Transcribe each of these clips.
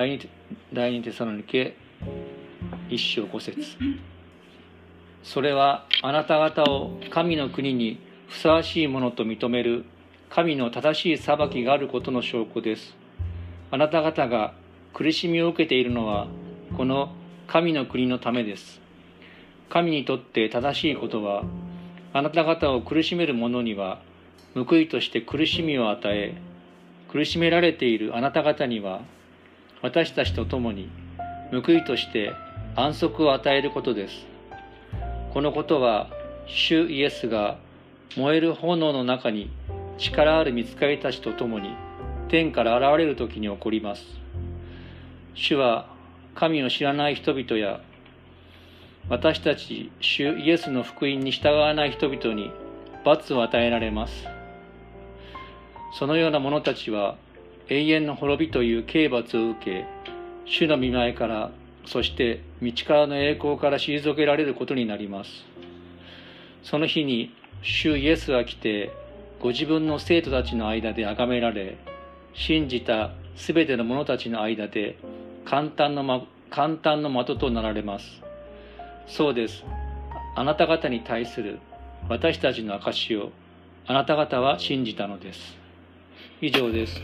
第二第二テサロニケ一章五節それはあなた方を神の国にふさわしいものと認める神の正しい裁きがあることの証拠です。あなた方が苦しみを受けているのはこの神の国のためです。神にとって正しいことはあなた方を苦しめる者には報いとして苦しみを与え苦しめられているあなた方には私たちと共に報いとして安息を与えることです。このことは主イエスが燃える炎の中に力ある見つかりたちと共に天から現れる時に起こります。主は神を知らない人々や私たち主イエスの福音に従わない人々に罰を与えられます。そのような者たちは永遠の滅びという刑罰を受け主の見前からそして道からの栄光から退けられることになります。その日に主イエスは来てご自分の生徒たちの間で崇められ信じたすべての者たちの間で簡単の、ま、簡単の的となられます。そうです。あなた方に対する私たちの証をあなた方は信じたのです。以上です。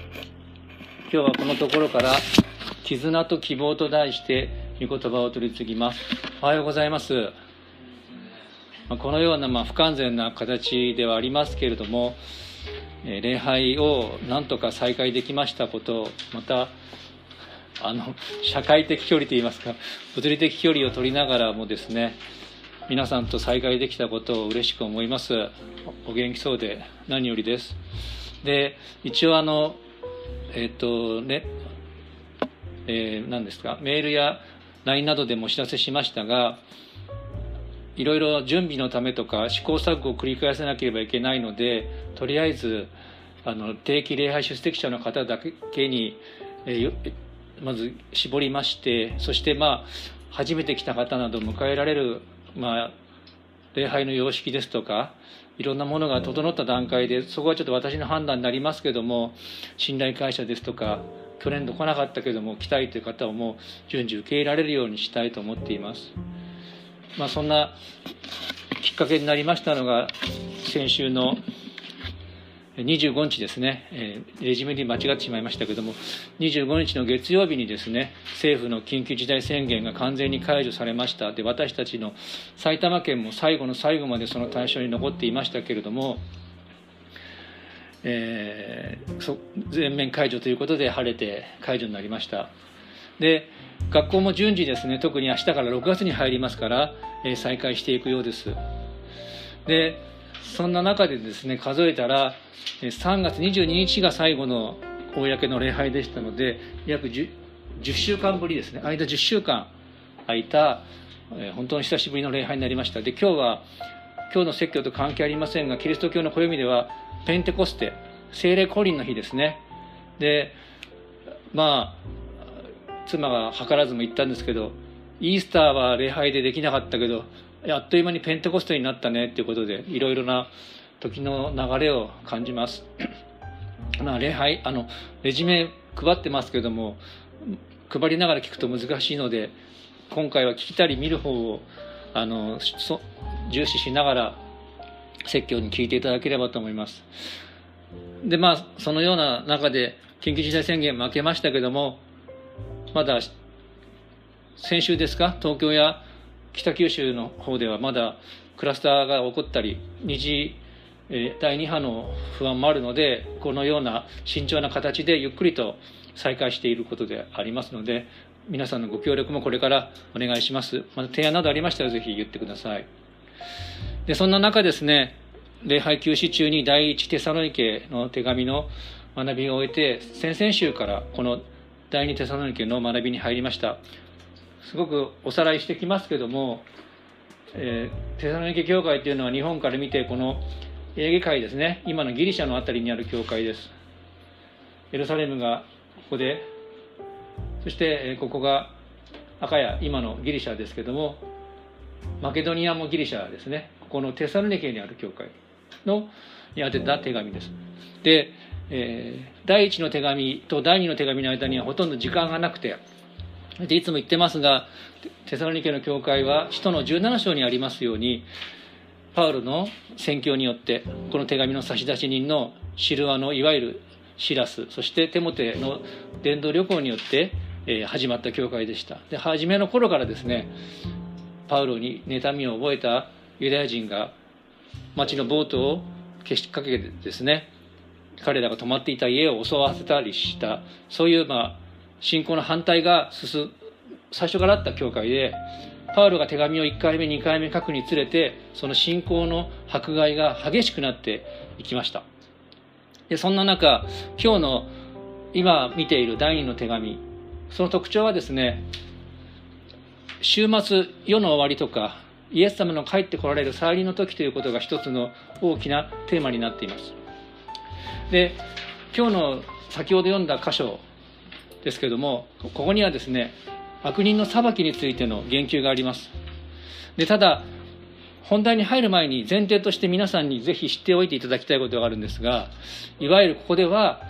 今日はこのところから絆と希望と題して御言葉を取り次ぎます。おはようございます。このようなま不完全な形ではありますけれども礼拝をなんとか再開できましたことまたあの社会的距離といいますか物理的距離を取りながらもですね皆さんと再会できたことを嬉しく思います。お元気そうで何よりです。で一応あのえっ、とねえー、何ですか？メールや LINE などでもお知らせしましたがいろいろ準備のためとか試行錯誤を繰り返さなければいけないのでとりあえずあの定期礼拝出席者の方だけに、えー、まず絞りましてそしてまあ初めて来た方など迎えられる、まあ、礼拝の様式ですとかいろんなものが整った段階でそこはちょっと私の判断になりますけども信頼会社ですとか去年度来なかったけども来たいという方をもう順次受け入れられるようにしたいと思っています。まあ、そんなきっかけになりましたのが先週の25日ですね、レジュメで間違ってしまいましたけれども、25日の月曜日にですね、政府の緊急事態宣言が完全に解除されました。で、私たちの埼玉県も最後の最後までその対象に残っていましたけれども、えー、全面解除ということで晴れて解除になりました。で、学校も順次ですね、特に明日から6月に入りますから、えー、再開していくようです。で、そんな中でですね、数えたら、3月22日が最後の公の礼拝でしたので、約 10, 10週間ぶりですね、間10週間空いた、本当に久しぶりの礼拝になりました。で、今日は、今日の説教と関係ありませんが、キリスト教の暦では、ペンテコステ、聖霊降臨の日ですね。で、まあ、妻が図らずも言ったんですけど、イースターは礼拝でできなかったけど、あっという間にペンテコステになったねっていうことで、いろいろな時の流れを感じます。まあ、礼拝、あの、レジュメ配ってますけども、配りながら聞くと難しいので、今回は聞いたり見る方を、あの、重視しながら、説教に聞いていただければと思います。で、まあ、そのような中で、緊急事態宣言負けましたけども、まだ、先週ですか、東京や北九州の方ではまだクラスターが起こったり、二次第2波の不安もあるのでこのような慎重な形でゆっくりと再開していることでありますので皆さんのご協力もこれからお願いします。また提案などありましたらぜひ言ってください。でそんな中ですね礼拝休止中に第一テサロニケの手紙の学びを終えて先々週からこの第二テサロニケの学びに入りました。すごくおさらいしてきますけども、えー、テサロニケ教会というのは日本から見てこのエーゲ海ですね。今のギリシャの辺りにある教会です。エルサレムがここで。そしてここが赤や今のギリシャですけどもマケドニアもギリシャですね。ここのテサルネケにある教会のに宛てた手紙です。でえー、第一の手紙と第二の手紙の間にはほとんど時間がなくてでいつも言ってますがテサロニケの教会は使徒の17章にありますようにパウロの宣教によってこの手紙の差出人のシルアのいわゆるシラスそしてテモテの伝道旅行によって、始まった教会でした。で初めの頃からですねパウロに妬みを覚えたユダヤ人が町のボートを消しかけてですね彼らが泊まっていた家を襲わせたりしたそういう、まあ、信仰の反対が進最初からあった教会でパウロが手紙を1回目2回目書くにつれてその信仰の迫害が激しくなっていきました。でそんな中今日の今見ている第二の手紙その特徴はですね週末世の終わりとかイエス様の帰ってこられる再臨の時ということが一つの大きなテーマになっています。で今日の先ほど読んだ箇所ですけどもここにはですね悪人の裁きについての言及があります。でただ本題に入る前に前提として皆さんにぜひ知っておいていただきたいことがあるんですがいわゆるここでは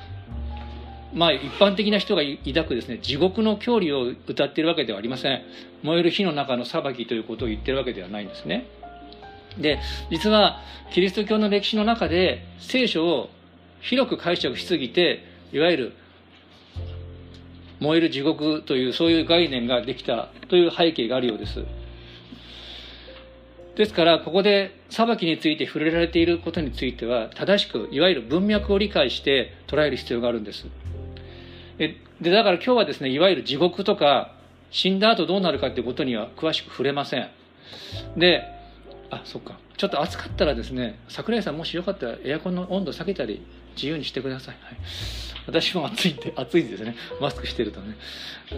まあ一般的な人が抱くですね地獄の教理を歌っているわけではありません。燃える火の中の裁きということを言ってるわけではないんですね。で実はキリスト教の歴史の中で聖書を広く解釈しすぎていわゆる燃える地獄というそういう概念ができたという背景があるようです。ですからここで裁きについて触れられていることについては正しくいわゆる文脈を理解して捉える必要があるんです。でだから今日はですねいわゆる地獄とか死んだ後どうなるかということには詳しく触れません。であそっか。ちょっと暑かったらですね桜井さんもしよかったらエアコンの温度下げたり自由にしてください、はい、私も暑いって暑いですね。マスクしてるとね。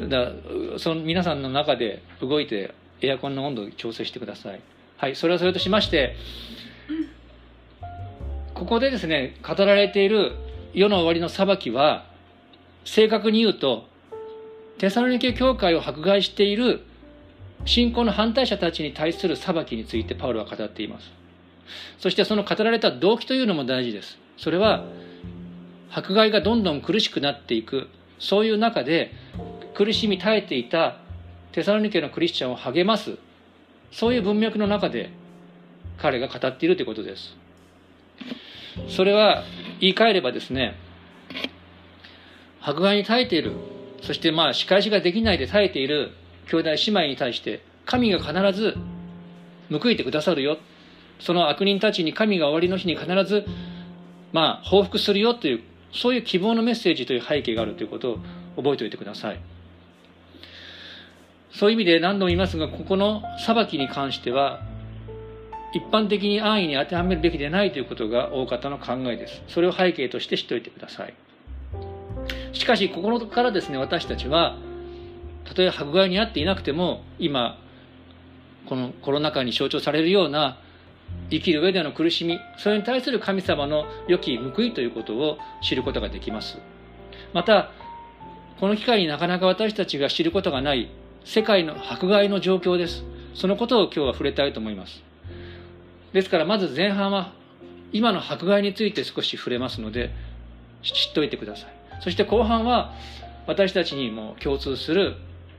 だからその皆さんの中で動いてエアコンの温度を調整してください。はい。それはそれとしましてここでですね語られている世の終わりの裁きは正確に言うとテサロニケ教会を迫害している信仰の反対者たちに対する裁きについてパウロは語っています。そしてその語られた動機というのも大事です。それは迫害がどんどん苦しくなっていく。そういう中で苦しみ耐えていたテサロニケのクリスチャンを励ます。そういう文脈の中で彼が語っているということです。それは言い換えればですね迫害に耐えている。そしてまあ仕返しができないで耐えている。兄弟姉妹に対して神が必ず報いてくださるよ。その悪人たちに神が終わりの日に必ずまあ報復するよというそういう希望のメッセージという背景があるということを覚えておいてください。そういう意味で何度も言いますがここの裁きに関しては一般的に安易に当てはめるべきでないということが大方の考えです。それを背景として知っておいてください。しかし心からですね私たちはたとえ迫害に遭っていなくても今このコロナ禍に象徴されるような生きる上での苦しみそれに対する神様の良き報いということを知ることができます。またこの機会になかなか私たちが知ることがない世界の迫害の状況です。そのことを今日は触れたいと思います。ですからまず前半は今の迫害について少し触れますので知っておいてください。そして後半は私たちにも共通する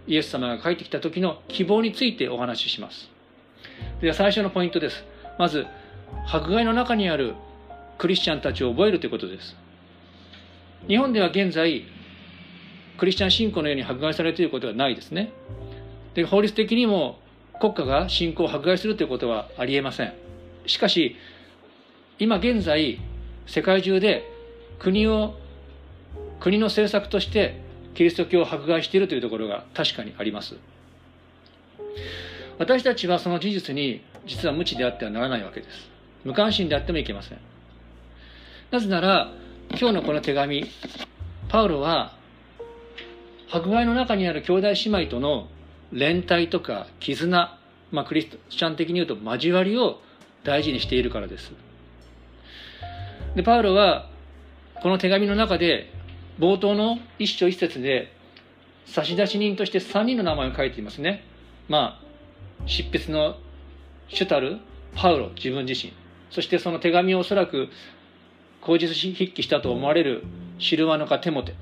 イエス様が帰ってきた時の希望についてお話しします。では最初のポイントです。まず迫害の中にあるクリスチャンたちを覚えるということです。日本では現在クリスチャン信仰のように迫害されていることはないですね。で法律的にも国家が信仰を迫害するということはありえません。しかし今現在世界中で国を国の政策としてキリスト教を迫害しているというところが確かにあります。私たちはその事実に実は無知であってはならないわけです。無関心であってもいけません。なぜなら今日のこの手紙パウロは迫害の中にある兄弟姉妹との連帯とか絆、まあ、クリスチャン的に言うと交わりを大事にしているからです。でパウロはこの手紙の中で冒頭の一章一節で差出人として3人の名前を書いていますね。まあ執筆の主たるパウロ自分自身。そしてその手紙をおそらく口実筆記したと思われるシルワノかテモテ。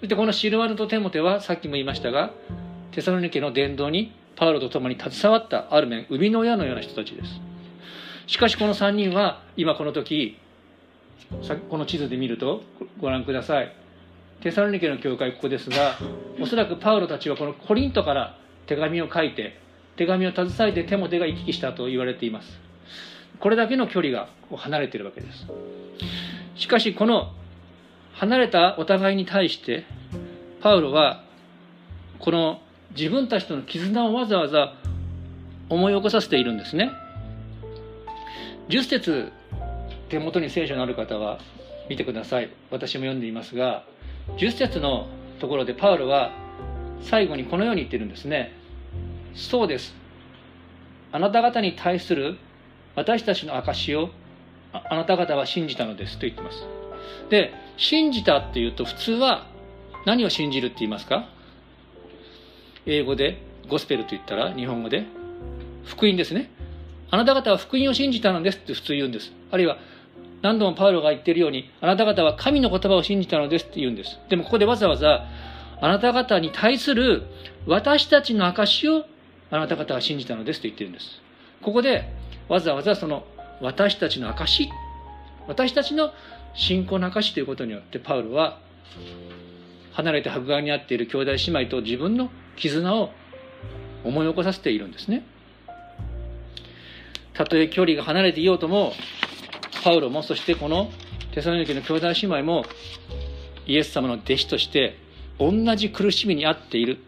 そしてこのシルワノとテモテはさっきも言いましたがテサロニケの伝道にパウロと共に携わったある面生みの親のような人たちです。しかしこの3人は今この時この地図で見るとご覧ください。テサロニケの教会ここですがおそらくパウロたちはこのコリントから手紙を書いて手紙を携えてテモテが行き来したと言われています。これだけの距離が離れているわけです。しかしこの離れたお互いに対してパウロはこの自分たちとの絆をわざわざ思い起こさせているんですね。10節手元に聖書のある方は見てください。私も読んでいますが10節のところでパウロは最後にこのように言ってるんですね。そうです。あなた方に対する私たちの証をあなた方は信じたのですと言ってます。で信じたっていうと普通は何を信じるって言いますか？英語でゴスペルと言ったら日本語で福音ですね。あなた方は福音を信じたのですって普通言うんです。あるいは何度もパウロが言ってるようにあなた方は神の言葉を信じたのですって言うんです。でもここでわざわざあなた方に対する私たちの証をあなた方は信じたのですと言ってるんです。ここでわざわざその私たちの証私たちの信仰の証ということによってパウロは離れて迫害に遭っている兄弟姉妹と自分の絆を思い起こさせているんですね。たとえ距離が離れていようともパウロもそしてこのテサロニケの兄弟姉妹もイエス様の弟子として同じ苦しみに遭っている。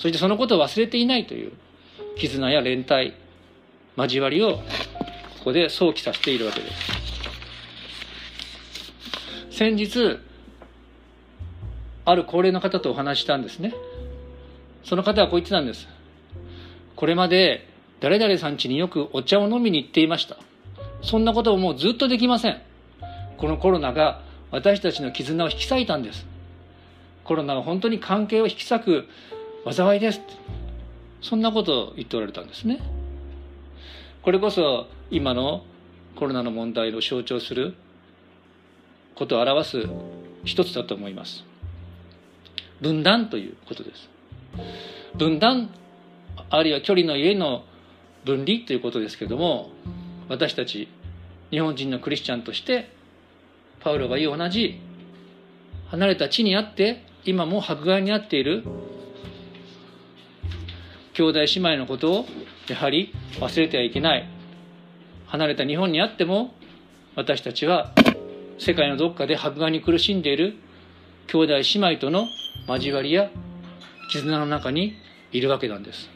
そしてそのことを忘れていないという絆や連帯交わりをここで想起させているわけです先日ある高齢の方とお話したんですねその方はこう言ってたんですこれまで誰々さん家によくお茶を飲みに行っていましたそんなことをもうずっとできません。このコロナが私たちの絆を引き裂いたんです。コロナは本当に関係を引き裂く災いです。そんなことを言っておられたんですね。これこそ今のコロナの問題を象徴することを表す一つだと思います。分断ということです。分断あるいは距離の家の分離ということですけども私たち日本人のクリスチャンとしてパウロが言う同じ離れた地にあって今も迫害にあっている兄弟姉妹のことをやはり忘れてはいけない。離れた日本にあっても私たちは世界のどっかで迫害に苦しんでいる兄弟姉妹との交わりや絆の中にいるわけなんです。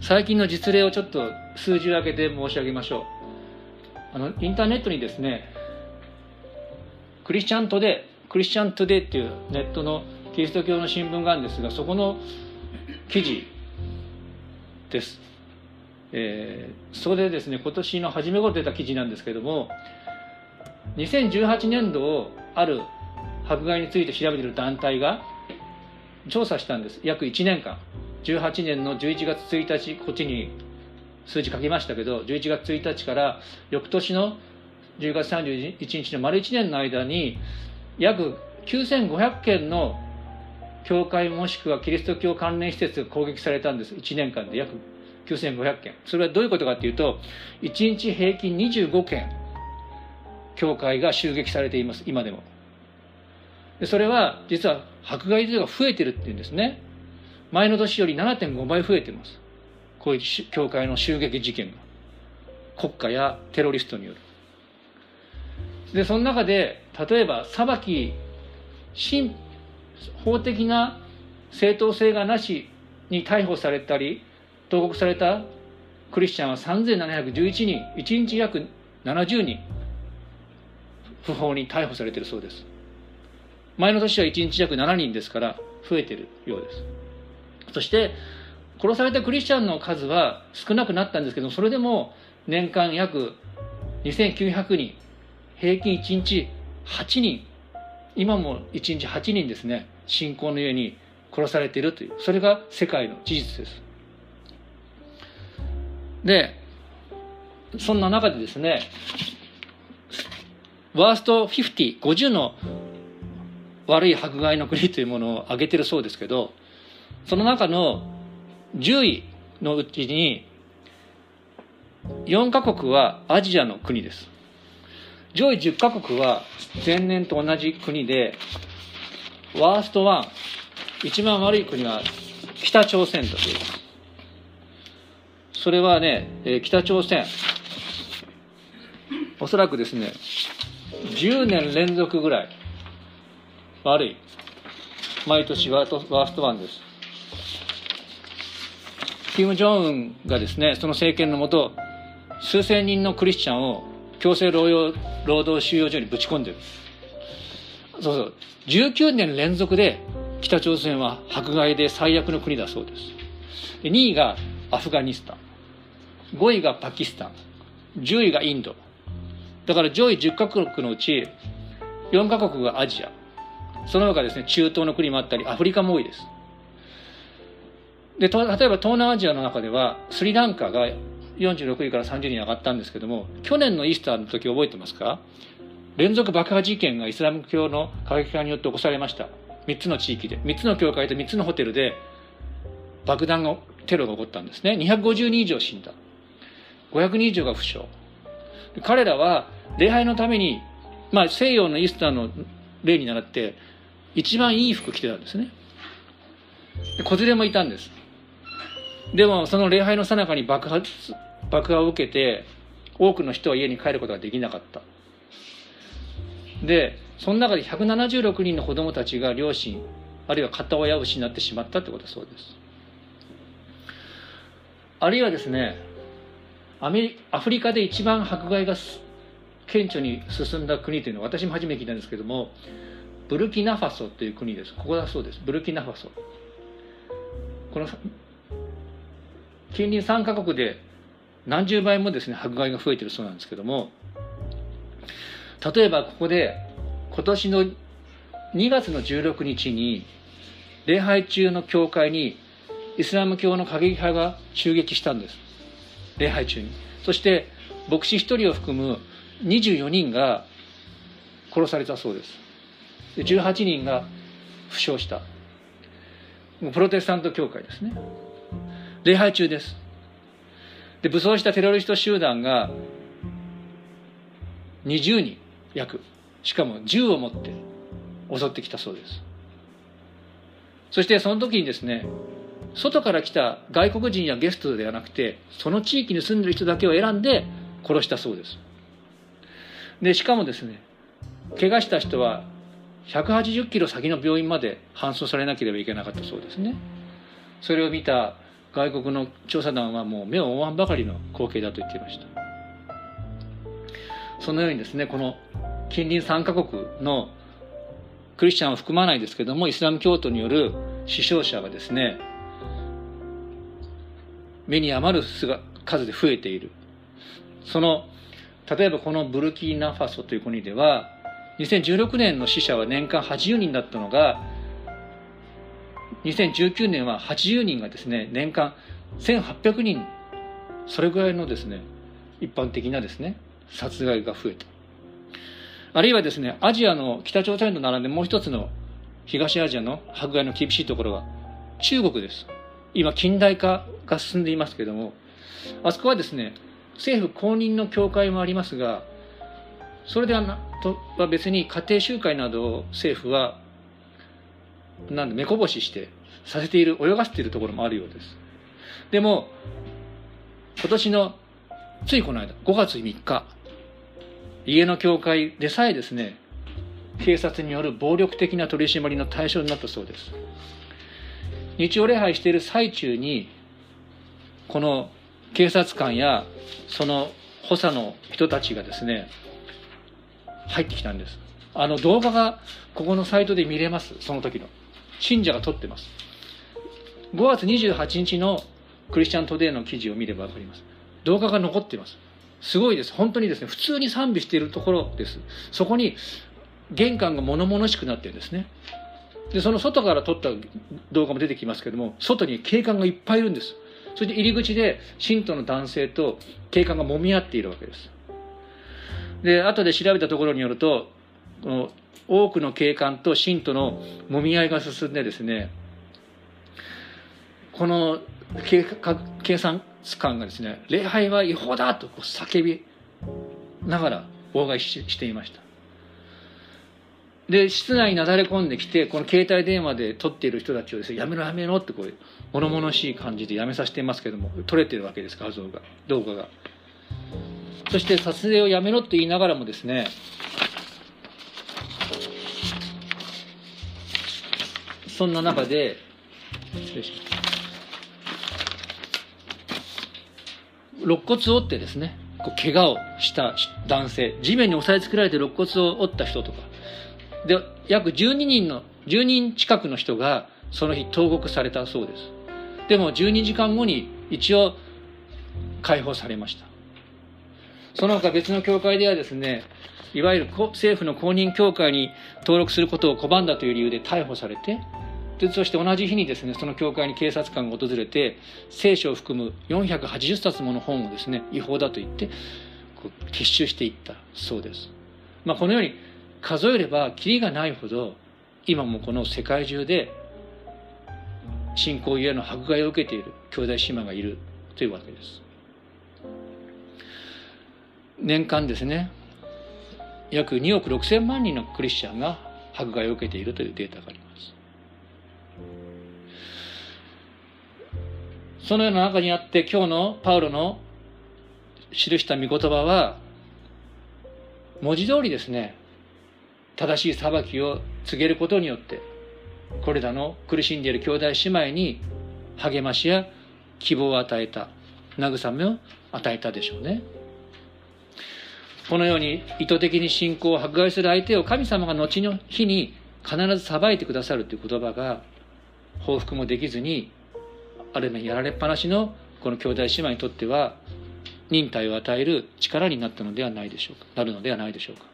最近の実例をちょっと数字を挙げて申し上げましょう。あのインターネットにですねクリスチャントデクリスチャントデーっていうネットのキリスト教の新聞があるんですがそこの記事です、えー、そこでですね今年の初め頃出た記事なんですけども2018年度をある迫害について調べている団体が調査したんです。約1年間。18年の11月1日こっちに数字書きましたけど11月1日から翌年の10月31日の丸1年の間に約9500件の教会もしくはキリスト教関連施設が攻撃されたんです。1年間で。約9500件。それはどういうことかっていうと1日平均25件教会が襲撃されています。今でも。でそれは実は迫害というのが増えてるっていうんですね。前の年より7.5倍増えてます。こういう教会の襲撃事件が。国家やテロリストによる。でその中で例えば裁き法的な正当性がなしに逮捕されたり投獄されたクリスチャンは3711人1日約70人不法に逮捕されているそうです。前の年は1日約7人ですから増えているようです。そして殺されたクリスチャンの数は少なくなったんですけどそれでも年間約2900人平均1日8人今も1日8人ですね信仰のゆえに殺されているというそれが世界の事実ですでそんな中でですねワースト50、50の悪い迫害の国というものを挙げてるそうですけど、その中の10位のうちに、4カ国はアジアの国です。上位10カ国は前年と同じ国で、ワースト1、一番悪い国は北朝鮮だという。それはね、え北朝鮮、おそらくですね、10年連続ぐらい悪い。毎年ワーストワーストワンです。キム・ジョンウンがですね、その政権のもと、数千人のクリスチャンを強制労働労働収容所にぶち込んでる。そうそう。19年連続で北朝鮮は迫害で最悪の国だそうです。で2位がアフガニスタン。5位がパキスタン。10位がインド。だから上位10カ国のうち4カ国がアジア。その他ですね、中東の国もあったり、アフリカも多いです。で、例えば東南アジアの中では、スリランカが46位から30位に上がったんですけども、去年のイースターの時覚えてますか？連続爆破事件がイスラム教の過激派によって起こされました。3つの地域で。3つの教会と3つのホテルで爆弾が、テロが起こったんですね。250人以上死んだ。500人以上が負傷。彼らは礼拝のために、まあ西洋のイースターの例に倣って一番いい服着てたんですね。子連れもいたんです。でもその礼拝の最中に爆発、爆破を受けて多くの人は家に帰ることができなかった。で、その中で176人の子供たちが両親、あるいは片親を失ってしまったってことそうです。あるいはですね、アメリアフリカで一番迫害が顕著に進んだ国というのは私も初めて聞いたんですけどもブルキナファソという国ですここだそうですブルキナファソこの近隣3カ国で何十倍もですね迫害が増えてるそうなんですけども例えばここで今年の2月の16日に礼拝中の教会にイスラム教の過激派が襲撃したんです。礼拝中に。そして牧師1人を含む24人が殺されたそうです。で18人が負傷した。プロテスタント教会ですね。礼拝中です。で武装したテロリスト集団が20人約。しかも銃を持って襲ってきたそうです。そしてその時にですね外から来た外国人やゲストではなくてその地域に住んでる人だけを選んで殺したそうです。でしかもですね怪我した人は180キロ先の病院まで搬送されなければいけなかったそうですね。それを見た外国の調査団はもう目を覆わんばかりの光景だと言っていました。そのようにですねこの近隣3カ国のクリスチャンを含まないですけどもイスラム教徒による死傷者がですね目に余る数で増えている。その例えばこのブルキーナファソという国では2016年の死者は年間80人だったのが2019年は80人がですね年間1800人それぐらいのですね一般的なですね殺害が増えた。あるいはですねアジアの北朝鮮と並んでもう一つの東アジアの迫害の厳しいところは中国です。今近代化が進んでいますけれどもあそこはですね政府公認の教会もありますがそれではなとは別に家庭集会などを政府はなんで目こぼししてさせている泳がせているところもあるようです。でも今年のついこの間5月3日家の教会でさえですね警察による暴力的な取り締まりの対象になったそうです。日曜礼拝している最中にこの警察官やその補佐の人たちがですね入ってきたんです。あの動画がここのサイトで見れますその時の。信者が撮ってます。5月28日のクリスチャントデーの記事を見れば分かります。動画が残っています。すごいです。本当にですね普通に賛美しているところです。そこに玄関が物々しくなってるんですね。でその外から撮った動画も出てきますけども外に警官がいっぱいいるんです。それで入り口で信徒の男性と警官が揉み合っているわけです。で後で調べたところによるとこの多くの警官と信徒のもみ合いが進んでですねこの警察官がですね礼拝は違法だと叫びながら妨害していました。で室内になだれ込んできてこの携帯電話で撮っている人たちをですねやめろやめろってこう物々しい感じでやめさせていますけども撮れてるわけです画像が動画が。そして撮影をやめろと言いながらもですねそんな中で肋骨を折ってですねこう怪我をした男性。地面に押さえつけられて肋骨を折った人とか。で約12人の10人近くの人がその日投獄されたそうです。でも12時間後に一応解放されました。その他別の教会ではですねいわゆる政府の公認教会に登録することを拒んだという理由で逮捕されてでそして同じ日にですねその教会に警察官が訪れて聖書を含む480冊もの本をですね違法だと言ってこう結集していったそうです、まあ、このように数えればきりがないほど今もこの世界中で信仰ゆえの迫害を受けている兄弟姉妹がいるというわけです。年間ですね約2億6千万人のクリスチャンが迫害を受けているというデータがあります。そのような中にあって今日のパウロの記した御言葉は文字通りですね正しい裁きを告げることによってこれらの苦しんでいる兄弟姉妹に励ましや希望を与えた慰めを与えたでしょうね。このように意図的に信仰を迫害する相手を神様が後の日に必ず裁いてくださるという言葉が報復もできずにある面やられっぱなしのこの兄弟姉妹にとっては忍耐を与える力になったのではないでしょうか。なるのではないでしょうか。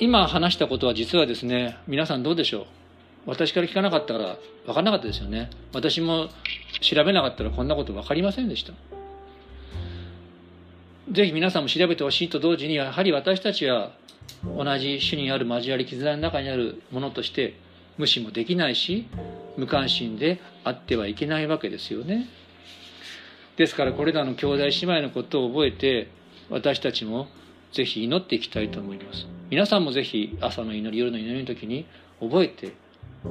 今話したことは実はですね皆さんどうでしょう？私から聞かなかったから分かんなかったですよね。私も調べなかったらこんなこと分かりませんでした。ぜひ皆さんも調べてほしいと同時にやはり私たちは同じ種にある交わり絆の中にあるものとして無視もできないし無関心であってはいけないわけですよね。ですからこれらの兄弟姉妹のことを覚えて私たちもぜひ祈っていきたいと思います。皆さんもぜひ朝の祈り夜の祈りの時に覚えて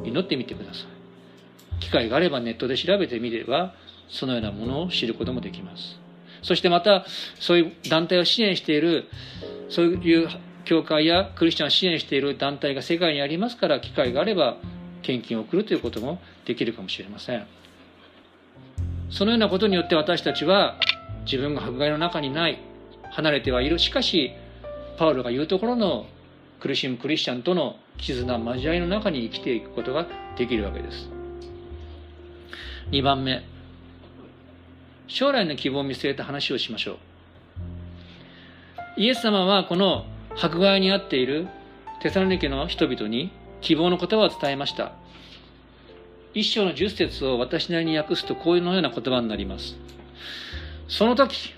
祈ってみてください。機会があればネットで調べてみればそのようなものを知ることもできます。そしてまたそういう団体を支援しているそういう教会やクリスチャンを支援している団体が世界にありますから機会があれば献金を送るということもできるかもしれません。そのようなことによって私たちは自分が迫害の中にない離れてはいる。しかしパウロが言うところの苦しむクリスチャンとの絆交わりの中に生きていくことができるわけです。2番目。将来の希望を見据えた話をしましょう。イエス様はこの迫害に遭っているテサロニケの人々に希望の言葉を伝えました。一章の十節を私なりに訳すとこういうのような言葉になります。その時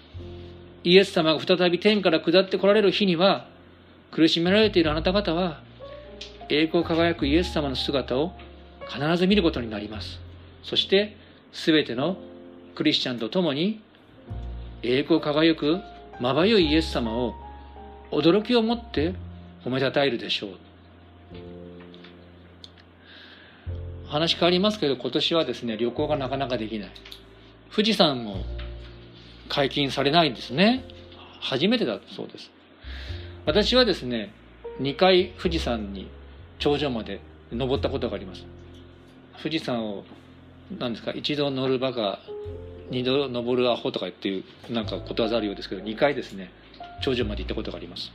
イエス様が再び天から下ってこられる日には苦しめられているあなた方は栄光輝くイエス様の姿を必ず見ることになります。そして全てのクリスチャンと共に栄光輝くまばゆいイエス様を驚きを持って褒めたたえるでしょう。話変わりますけど今年はですね旅行がなかなかできない。富士山も解禁されないんですね。初めてだそうです。私はですね2回富士山に頂上まで登ったことがあります。富士山を何ですか一度乗るバカ二度登るアホとかっていうなんかことわざあるようですけど2回ですね頂上まで行ったことがあります。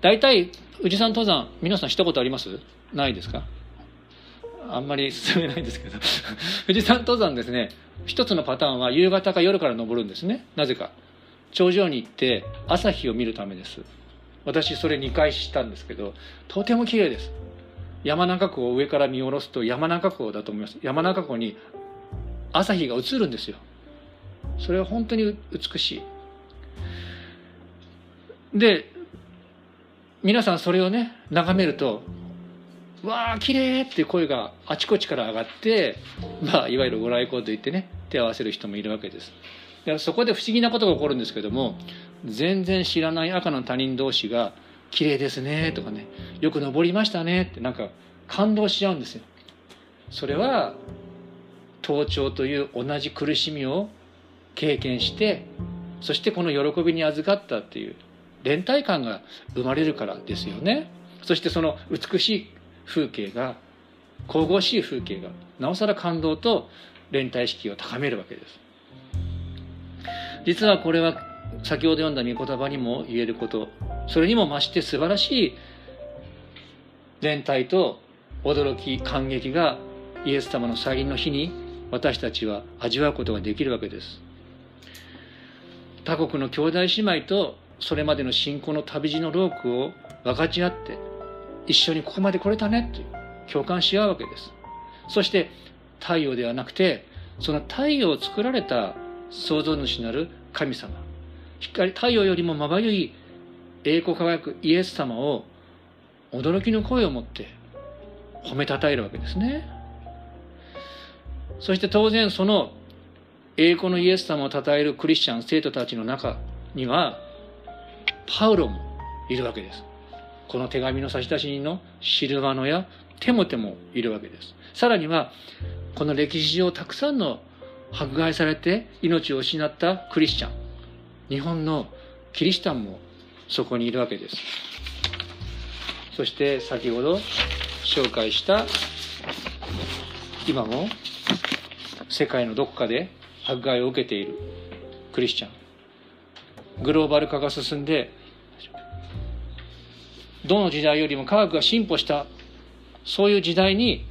大体富士山登山皆さんしたことあります？ないですか？あんまり進めないんですけど。富士山登山ですね一つのパターンは夕方か夜から登るんですね。なぜか。頂上に行って朝日を見るためです。私それ2回したんですけどとても綺麗です。山中湖を上から見下ろすと山中湖だと思います。山中湖に朝日が映るんですよ。それは本当に美しい。で皆さんそれをね眺めると「わあ綺麗っていう声があちこちから上がってまあいわゆるご来光と言ってね手を合わせる人もいるわけです。だからそこで不思議なことが起こるんですけども全然知らない赤の他人同士が「綺麗ですね」とかね「よく登りましたね」ってなんか感動しちゃうんですよ。それは盗聴という同じ苦しみを経験してそしてこの喜びに預かったっていう連帯感が生まれるからですよね。そしてその美しい風景が神々しい風景がなおさら感動と連帯意識を高めるわけです。実はこれは先ほど読んだ御言葉にも言えることそれにも増して素晴らしい連帯と驚き感激がイエス様の再臨の日に私たちは味わうことができるわけです。他国の兄弟姉妹とそれまでの信仰の旅路のロークを分かち合って一緒にここまで来れたねという共感し合うわけです。そして太陽ではなくてその太陽を作られた創造主なる神様。光太陽よりもまばゆい栄光輝くイエス様を驚きの声を持って褒めたたえるわけですね。そして当然その栄光のイエス様を称えるクリスチャン生徒たちの中にはパウロもいるわけです。この手紙の差出人のシルバノやテモテもいるわけです。さらにはこの歴史上たくさんの迫害されて命を失ったクリスチャン。日本のキリシタンもそこにいるわけです。そして先ほど紹介した今も世界のどこかで迫害を受けているクリスチャン。グローバル化が進んでどの時代よりも科学が進歩したそういう時代に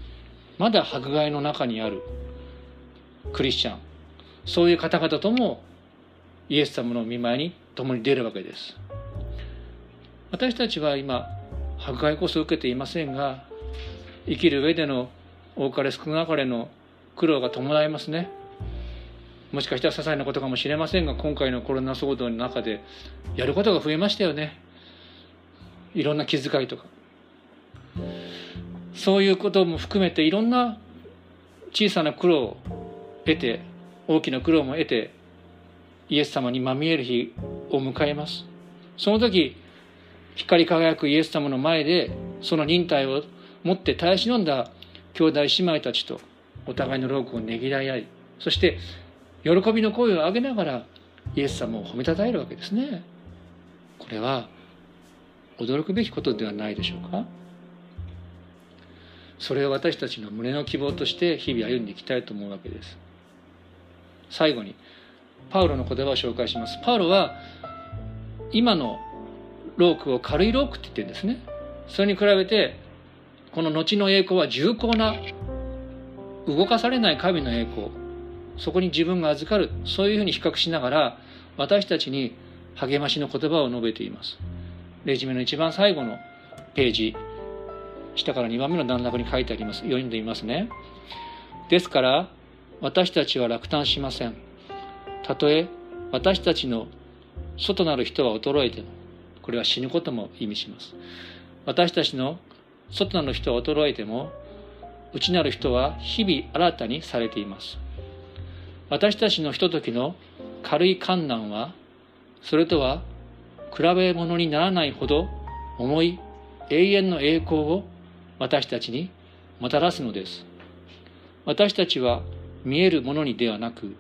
まだ迫害の中にあるクリスチャン。そういう方々ともイエス様の見舞いに共に出るわけです。私たちは今迫害こそ受けていませんが生きる上での多かれ少なかれの苦労が伴いますね。もしかしたら些細なことかもしれませんが今回のコロナ騒動の中でやることが増えましたよね。いろんな気遣いとか。そういうことも含めていろんな小さな苦労を得て大きな苦労も得てイエス様にまみえる日を迎えます。その時光り輝くイエス様の前でその忍耐を持って耐え忍んだ兄弟姉妹たちとお互いの労苦をねぎらい合いそして喜びの声を上げながらイエス様を褒めたたえるわけですね。これは驚くべきことではないでしょうか？それを私たちの胸の希望として日々歩んでいきたいと思うわけです。最後にパウロの言葉を紹介します。パウロは今のロークを軽いロークって言ってるんですね。それに比べてこの後の栄光は重厚な動かされない神の栄光。そこに自分が預かる。そういうふうに比較しながら私たちに励ましの言葉を述べています。レジュメの一番最後のページ下から2番目の段落に書いてあります。読んでみますね。ですから私たちは落胆しません。たとえ私たちの外なる人は衰えてもこれは死ぬことも意味します。私たちの外なる人は衰えても内なる人は日々新たにされています。私たちのひとときの軽い観難はそれとは比べ物にならないほど重い永遠の栄光を私たちにもたらすのです。私たちは見えるものにではなく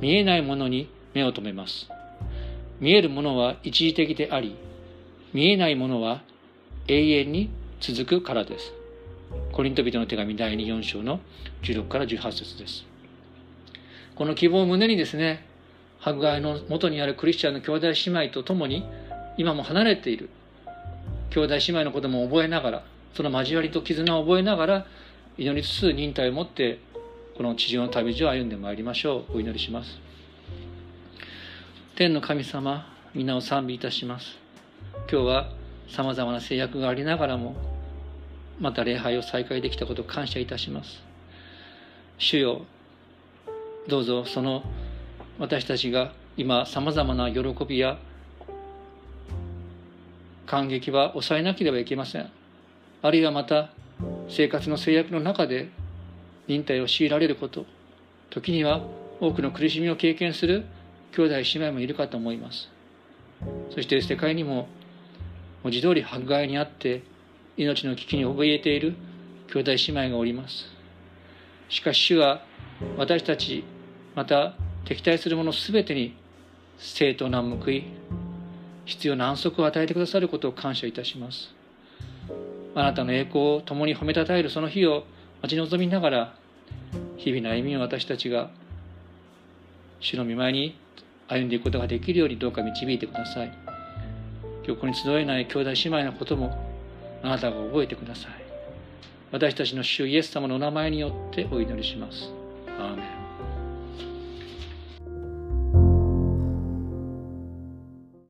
見えないものに目を留めます。見えるものは一時的であり見えないものは永遠に続くからです。コリント人の手紙第2 4章の16から18節です。この希望を胸にですね迫害の元にあるクリスチャンの兄弟姉妹と共に今も離れている。兄弟姉妹のことも覚えながらその交わりと絆を覚えながら祈りつつ忍耐を持ってこの地上の旅路を歩んでまいりましょう。お祈りします。天の神様皆を賛美いたします。今日はさまざまな制約がありながらもまた礼拝を再開できたことを感謝いたします。主よどうぞその私たちが今さまざまな喜びや感激は抑えなければいけません。あるいはまた生活の制約の中で忍耐を強いられること時には多くの苦しみを経験する兄弟姉妹もいるかと思います。そして世界にも文字通り迫害にあって命の危機に怯えている兄弟姉妹がおります。しかし主は私たちまた敵対する者全てに生と難報い必要な安息を与えてくださることを感謝いたします。あなたの栄光を共に褒めたたえるその日を待ち望みながら日々の歩みを私たちが主の御前に歩んでいくことができるようにどうか導いてください。今日ここに集えない兄弟姉妹のこともあなたが覚えてください。私たちの主イエス様のお名前によってお祈りします。アーメン。